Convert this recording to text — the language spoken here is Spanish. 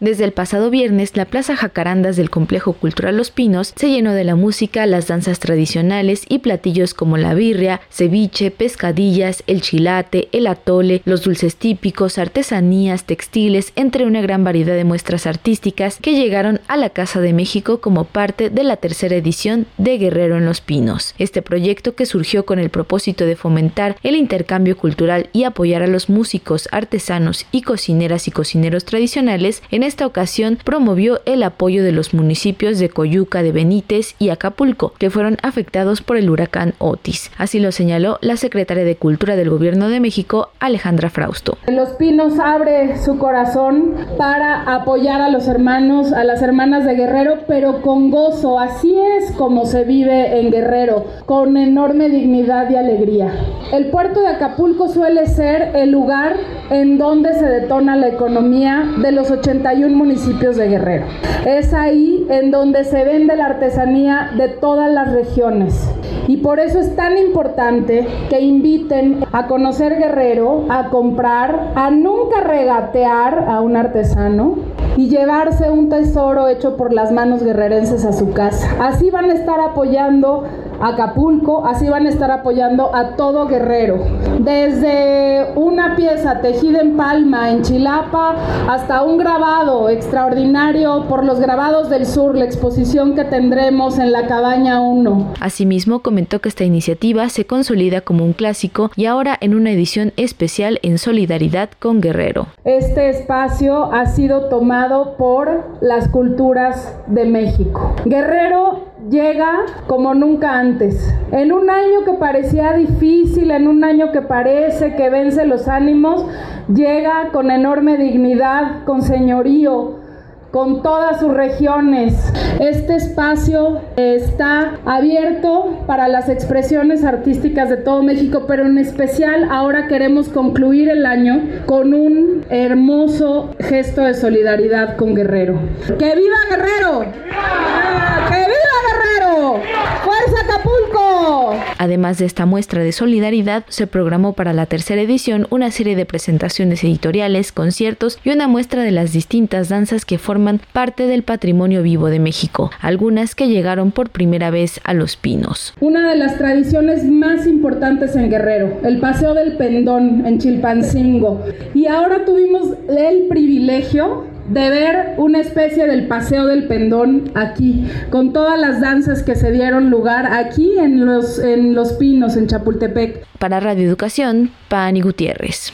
Desde el pasado viernes, la Plaza Jacarandas del Complejo Cultural Los Pinos se llenó de la música, las danzas tradicionales y platillos como la birria, ceviche, pescadillas, el chilate, el atole, los dulces típicos, artesanías, textiles, entre una gran variedad de muestras artísticas que llegaron a la Casa de México como parte de la tercera edición de Guerrero en Los Pinos. Este proyecto que surgió con el propósito de fomentar el intercambio cultural y apoyar a los músicos, artesanos y cocineras y cocineros tradicionales en esta ocasión promovió el apoyo de los municipios de Coyuca de Benítez y Acapulco, que fueron afectados por el huracán Otis. Así lo señaló la secretaria de Cultura del Gobierno de México, Alejandra Frausto. Los Pinos abre su corazón para apoyar a los hermanos, a las hermanas de Guerrero, pero con gozo. Así es como se vive en Guerrero, con enorme dignidad y alegría. El puerto de Acapulco suele ser el lugar en donde se detona la economía de los 81 municipios de Guerrero. Es ahí en donde se vende la artesanía de todas las regiones. Y por eso es tan importante que inviten a conocer Guerrero, a comprar, a nunca regatear a un artesano y llevarse un tesoro hecho por las manos guerrerenses a su casa. Así van a estar apoyando Acapulco, así van a estar apoyando a todo Guerrero. Desde una pieza tejida en palma en Chilapa hasta un grabado extraordinario por los grabados del sur, la exposición que tendremos en la Cabaña 1. Asimismo, comentó que esta iniciativa se consolida como un clásico y ahora en una edición especial en solidaridad con Guerrero. Este espacio ha sido tomado por las culturas de México. Guerrero llega como nunca antes. En un año que parecía difícil, en un año que parece que vence los ánimos, llega con enorme dignidad, con señorío, con todas sus regiones. Este espacio está abierto para las expresiones artísticas de todo México, pero en especial ahora queremos concluir el año con un hermoso gesto de solidaridad con Guerrero. ¡Que viva Guerrero! ¡Que viva Guerrero! ¡Fuerza Acapulco! Además de esta muestra de solidaridad, se programó para la tercera edición una serie de presentaciones editoriales, conciertos y una muestra de las distintas danzas que forman parte del patrimonio vivo de México, algunas que llegaron por primera vez a Los Pinos. Una de las tradiciones más importantes en Guerrero, el Paseo del Pendón en Chilpancingo. Y ahora tuvimos el privilegio de ver una especie del paseo del pendón aquí, con todas las danzas que se dieron lugar aquí en los, en los Pinos, en Chapultepec. Para Radio Educación, Pani Gutiérrez.